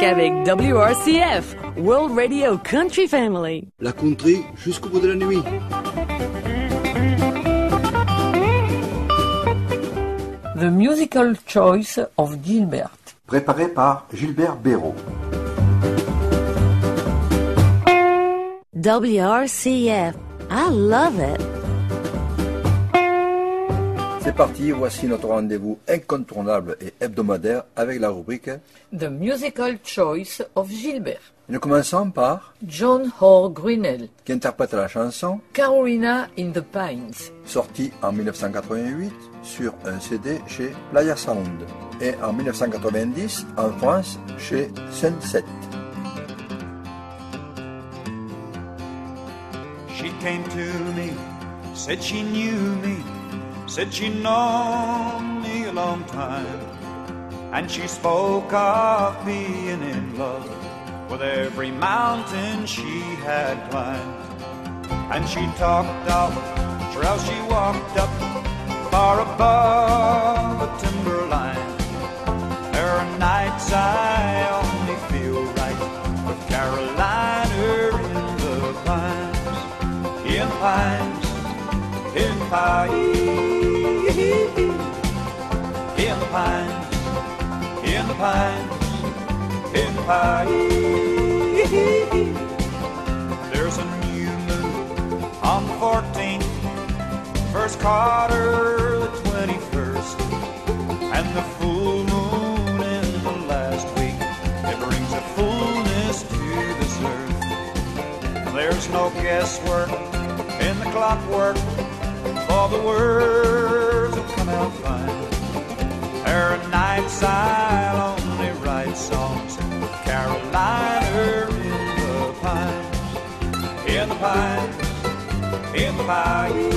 musique avec WRCF, World Radio Country Family. La country jusqu'au bout de la nuit. The Musical Choice of Gilbert. Préparé par Gilbert Béraud. WRCF. I love it. C'est parti, voici notre rendez-vous incontournable et hebdomadaire avec la rubrique. The Musical Choice of Gilbert. Nous commençons par John Hoare Grinnell. qui interprète la chanson Carolina in the Pines. sortie en 1988 sur un CD chez Playa Sound et en 1990 en France chez Sunset. She came to me, said she knew me, said she'd known me a long time. And she spoke of being in love with every mountain she had climbed. And she talked of trails she walked up far above the timberline. There are nights I only feel right with Carolina in the pines, in pines, in pines, pines, in the. There's a new moon on the 14th, first quarter the 21st, and the full moon in the last week. It brings a fullness to this earth. There's no guesswork in the clockwork, all the words have come out fine. There are nights I'll Carolina in the pines, in the pines, in the pines,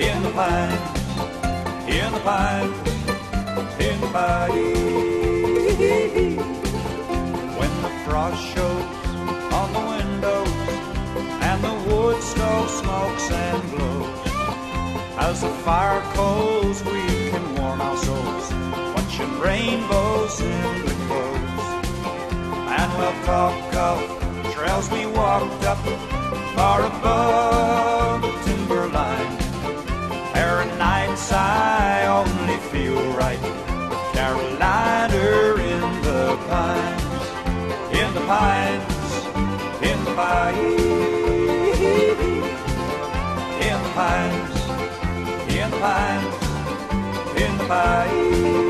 in the pines, in the pines, in the pines. When the frost shows on the windows and the wood stove smokes and glows. As the fire coals, we can warm our souls, watching rainbows the clothes. And we'll talk of trails we walked up far above the timberline. There are nights I only feel right, Carolina in the pines, in the pines, in the pines, in the pines in the pines, in the pines.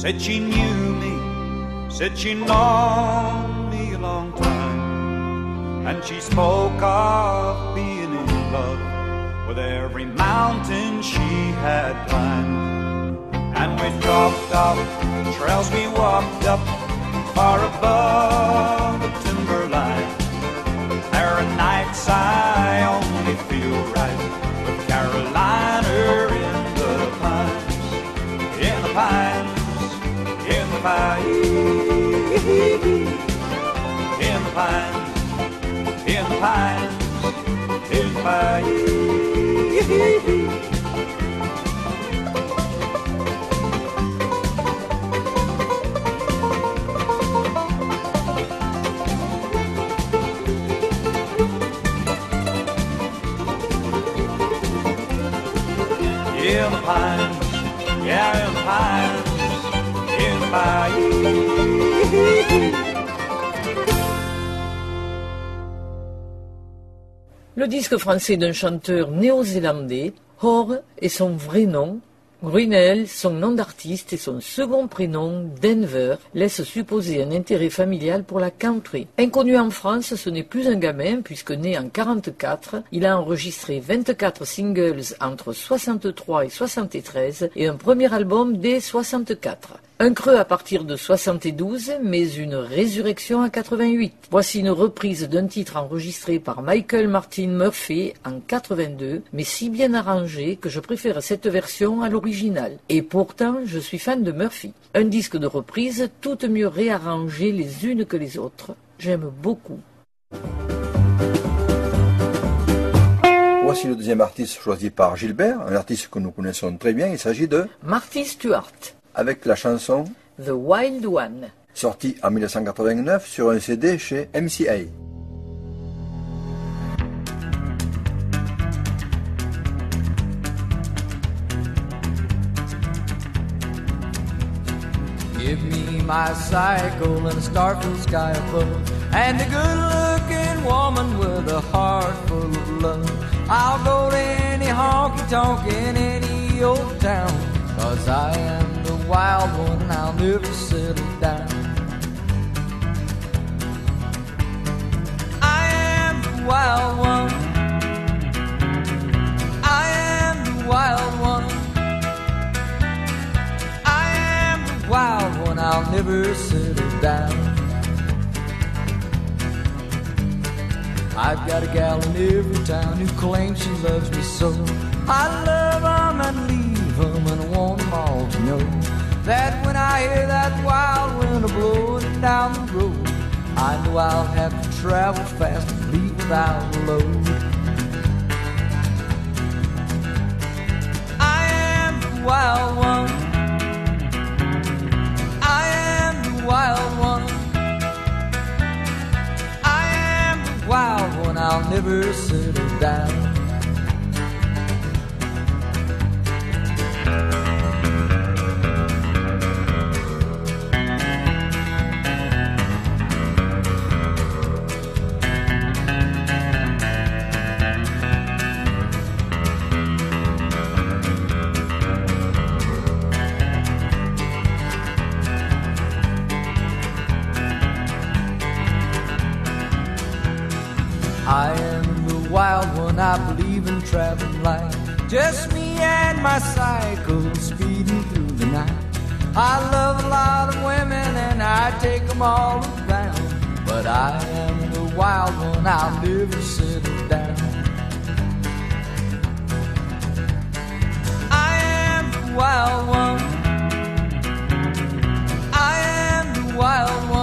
Said she knew me, said she'd known me a long time. And she spoke of being in love with every mountain she had climbed. And we talked of trails we walked up far above the timberline. There are nights I only feel right the pines, in the pines, in the pines, Le disque français d'un chanteur néo-zélandais, Hoare est son vrai nom, Grunel, son nom d'artiste et son second prénom, Denver, laissent supposer un intérêt familial pour la country. Inconnu en France, ce n'est plus un gamin puisque né en 44, il a enregistré 24 singles entre 63 et 73 et un premier album dès 64. Un creux à partir de 72, mais une résurrection à 88. Voici une reprise d'un titre enregistré par Michael Martin Murphy en 82, mais si bien arrangé que je préfère cette version à l'original. Et pourtant, je suis fan de Murphy. Un disque de reprise, toutes mieux réarrangées les unes que les autres. J'aime beaucoup. Voici le deuxième artiste choisi par Gilbert, un artiste que nous connaissons très bien. Il s'agit de Marty Stewart, avec la chanson The Wild One. sortie en 1989 sur un CD chez MCA. Give me my cycle and a starful sky above, and a good-looking woman with a heart full of love. I'll go to any honky tonk in any old town, cause I am wild one I'll never settle down. I am the wild one. I am the wild one. I am the wild one, I'll never settle down. I've got a gal in every town who claims she loves me so. I love 'em and leave 'em and I want 'em all to know that when I hear that wild wind a blowing down the road, I know I'll have to travel fast and leave without a load. I am the wild one. I am the wild one. I am the wild one. I'll never settle down. I am the wild one, I believe in traveling light. Just me and my cycle speeding through the night. I love a lot of women and I take them all around. But I am the wild one, I'll never settle down. I am the wild one. I am the wild one.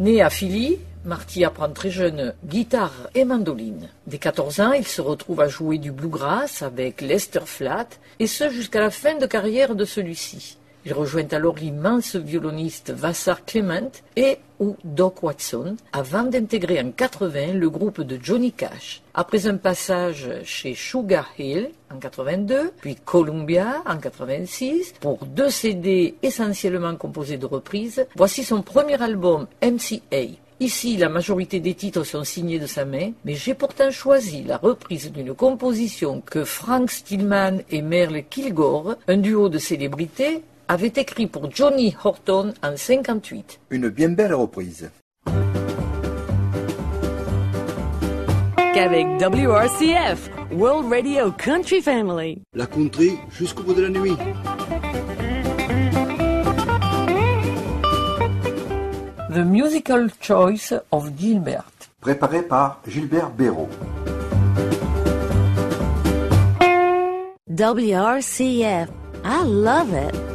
Né à Philly, Marty apprend très jeune guitare et mandoline. Dès 14 ans, il se retrouve à jouer du bluegrass avec Lester Flatt, et ce jusqu'à la fin de carrière de celui-ci. Il rejoint alors l'immense violoniste Vassar Clement et ou Doc Watson avant d'intégrer en 80 le groupe de Johnny Cash. Après un passage chez Sugar Hill en 82, puis Columbia en 86, pour deux CD essentiellement composés de reprises, voici son premier album MCA. Ici, la majorité des titres sont signés de sa main, mais j'ai pourtant choisi la reprise d'une composition que Frank Stillman et Merle Kilgore, un duo de célébrités, avaient écrit pour Johnny Horton en 58. Une bien belle reprise. Qu'avec WRCF, World Radio Country Family. La country jusqu'au bout de la nuit. The Musical Choice of Gilbert. Préparé par Gilbert Béraud. WRCF. I love it.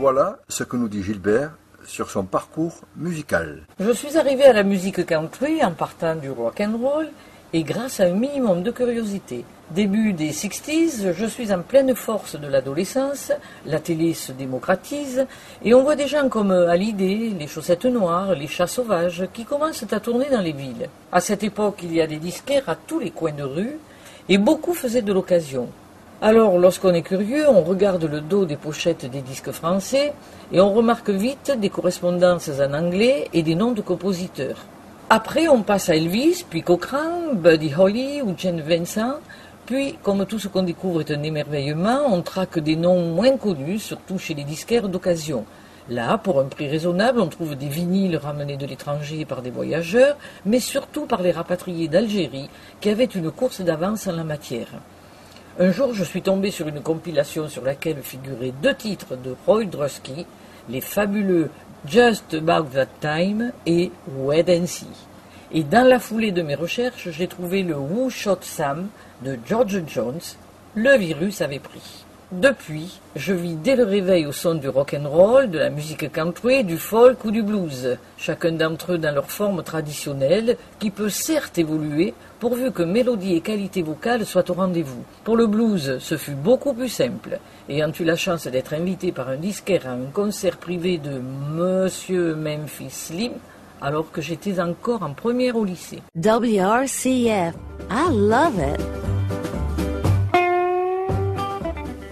Voilà ce que nous dit Gilbert sur son parcours musical. Je suis arrivé à la musique country en partant du rock and roll et grâce à un minimum de curiosité. Début des 60s, je suis en pleine force de l'adolescence, la télé se démocratise et on voit des gens comme Hallyday, les chaussettes noires, les chats sauvages qui commencent à tourner dans les villes. À cette époque, il y a des disquaires à tous les coins de rue et beaucoup faisaient de l'occasion. Alors, lorsqu'on est curieux, on regarde le dos des pochettes des disques français et on remarque vite des correspondances en anglais et des noms de compositeurs. Après, on passe à Elvis, puis Cochrane, Buddy Holly ou Jane Vincent. Puis, comme tout ce qu'on découvre est un émerveillement, on traque des noms moins connus, surtout chez les disquaires d'occasion. Là, pour un prix raisonnable, on trouve des vinyles ramenés de l'étranger par des voyageurs, mais surtout par les rapatriés d'Algérie, qui avaient une course d'avance en la matière. Un jour, je suis tombé sur une compilation sur laquelle figuraient deux titres de Roy Drusky, les fabuleux Just About That Time et Wed and See. Et dans la foulée de mes recherches, j'ai trouvé le Who Shot Sam de George Jones. Le virus avait pris. Depuis, je vis dès le réveil au son du rock and roll, de la musique country, du folk ou du blues, chacun d'entre eux dans leur forme traditionnelle, qui peut certes évoluer, pourvu que mélodie et qualité vocale soient au rendez-vous. Pour le blues, ce fut beaucoup plus simple. Ayant eu la chance d'être invité par un disquaire à un concert privé de Monsieur Memphis Slim, alors que j'étais encore en première au lycée. WRCF. I love it.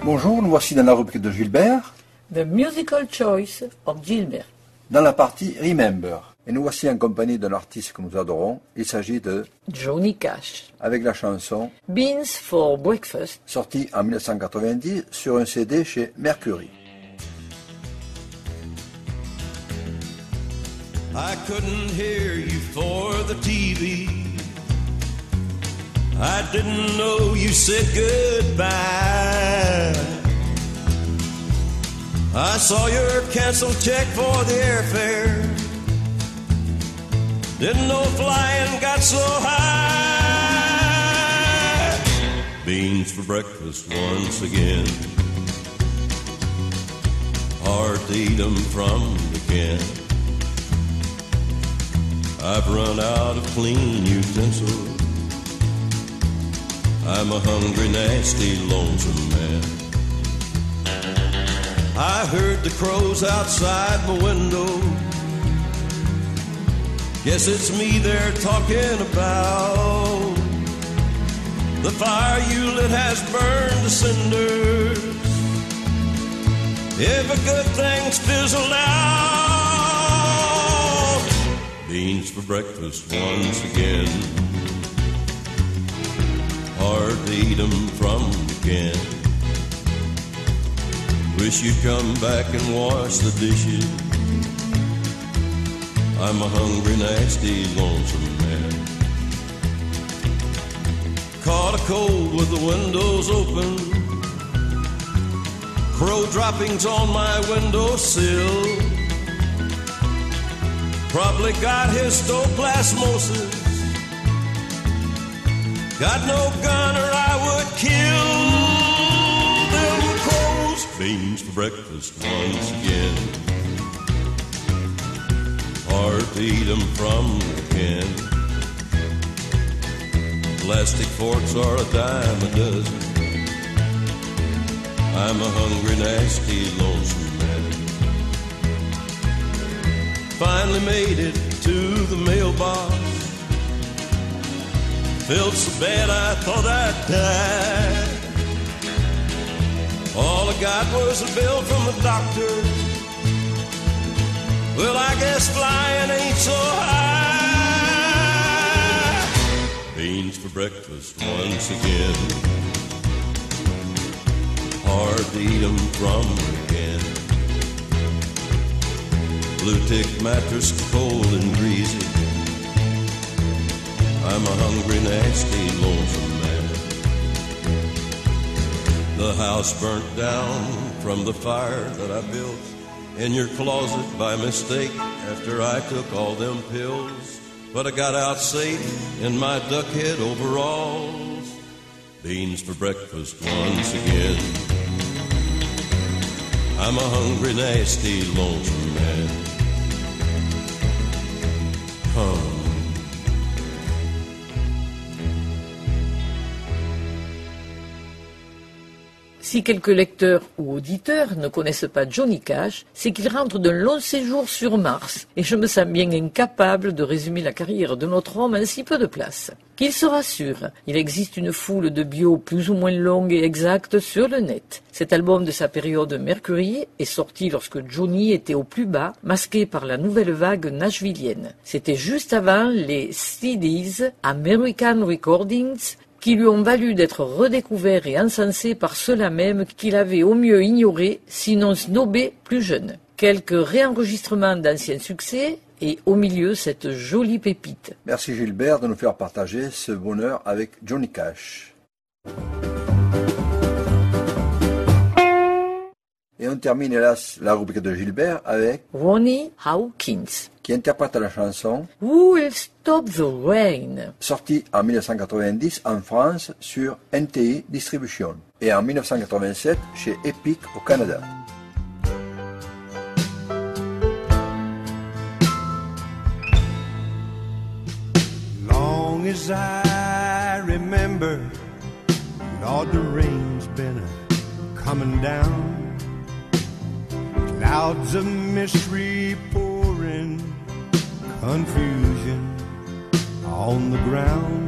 Bonjour, nous voici dans la rubrique de Gilbert, The Musical Choice of Gilbert. dans la partie Remember. Et nous voici en compagnie d'un artiste que nous adorons. Il s'agit de, Johnny Cash. avec la chanson, Beans for Breakfast. sortie en 1990 sur un CD chez Mercury. I couldn't hear you for the TV. I didn't know you said goodbye. I saw your canceled check for the airfare. Didn't know flying got so high. Beans for breakfast once again. Hard to eat 'em from the can. I've run out of clean utensils. I'm a hungry, nasty, lonesome man. I heard the crows outside my window. Guess it's me they're talking about. The fire you lit has burned to cinders. Every good thing's fizzled out. Beans for breakfast once again. 'Em from the can. Wish you'd come back and wash the dishes. I'm a hungry, nasty, lonesome man. Caught a cold with the windows open. Crow droppings on my windowsill. Probably got histoplasmosis. Got no gun or I would kill them crows. Beans for breakfast once again. Hard to eat 'em from the can. Plastic forks are a dime a dozen. I'm a hungry, nasty, lonesome man. Finally made it to the mailbox. Felt so bad I thought I'd die. All I got was a bill from the doctor. Well, I guess flying ain't so high. Beans for breakfast once again. Hard to eat 'em from again. Blue tick mattress cold and greasy. I'm a hungry, nasty, lonesome man. The house burnt down from the fire that I built in your closet by mistake after I took all them pills. But I got out safe in my duckhead overalls. Beans for breakfast once again. I'm a hungry, nasty, lonesome man. Hum. Si quelques lecteurs ou auditeurs ne connaissent pas Johnny Cash, c'est qu'il rentre d'un long séjour sur Mars, et je me sens bien incapable de résumer la carrière de notre homme en si peu de place. Qu'il se rassure, il existe une foule de bio plus ou moins longues et exactes sur le net. Cet album de sa période Mercury est sorti lorsque Johnny était au plus bas, masqué par la nouvelle vague nashvillienne. C'était juste avant les CDs, American Recordings, qui lui ont valu d'être redécouvert et encensé par ceux-là même qu'il avait au mieux ignoré, sinon snobé plus jeune. Quelques réenregistrements d'anciens succès, et au milieu cette jolie pépite. Merci Gilbert de nous faire partager ce bonheur avec Johnny Cash. Et on termine hélas la rubrique de Gilbert avec Ronnie Hawkins, qui interprète la chanson Who Will Stop the Rain, sortie en 1990 en France sur NTI Distribution et en 1987 chez Epic au Canada. long as I remember, Lord, the rain's been a coming down. Clouds of mystery pouring, confusion on the ground.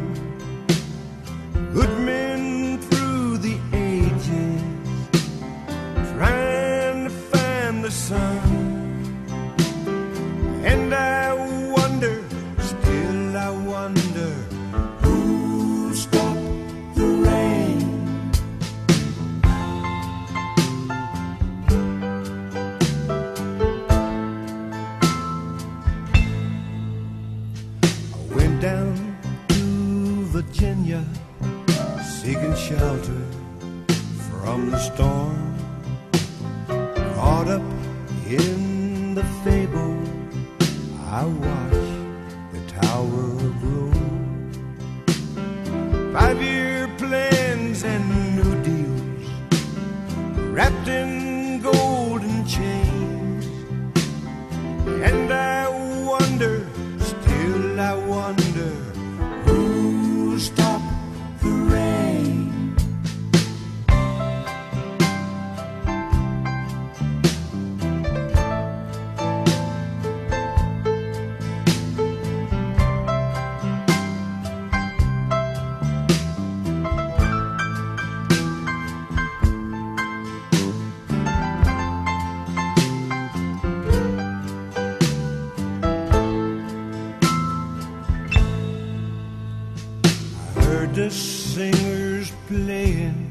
Playing.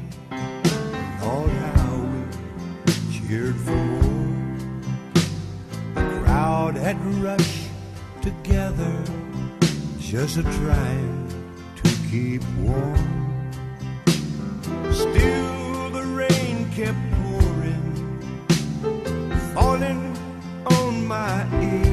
Lord, how we cheered for. The crowd had rushed together, just a trying to keep warm. Still, the rain kept pouring, falling on my ears.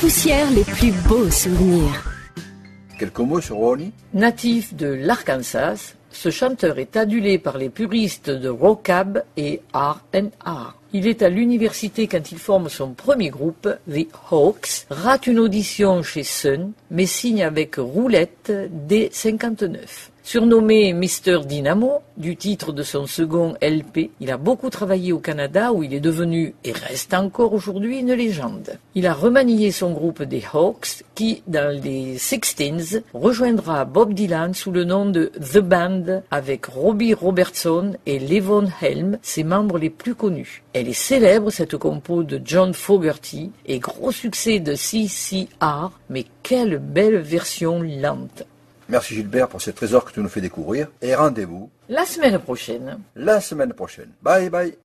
On dépoussière les plus beaux souvenirs. Quelques mots sur Ronnie Natif de l'Arkansas, ce chanteur est adulé par les puristes de rockab et R&R. Il est à l'université quand il forme son premier groupe, The Hawks, rate une audition chez Sun, mais signe avec Roulette dès 59. Surnommé Mr Dynamo, du titre de son second LP, il a beaucoup travaillé au Canada où il est devenu et reste encore aujourd'hui une légende. Il a remanié son groupe des Hawks qui, dans les Sixteens, rejoindra Bob Dylan sous le nom de The Band avec Robbie Robertson et Levon Helm, ses membres les plus connus. Elle est célèbre, cette compo de John Fogerty, et gros succès de CCR, mais quelle belle version lente. Merci Gilbert pour ces trésors que tu nous fais découvrir et rendez-vous La semaine prochaine. la semaine prochaine. Bye bye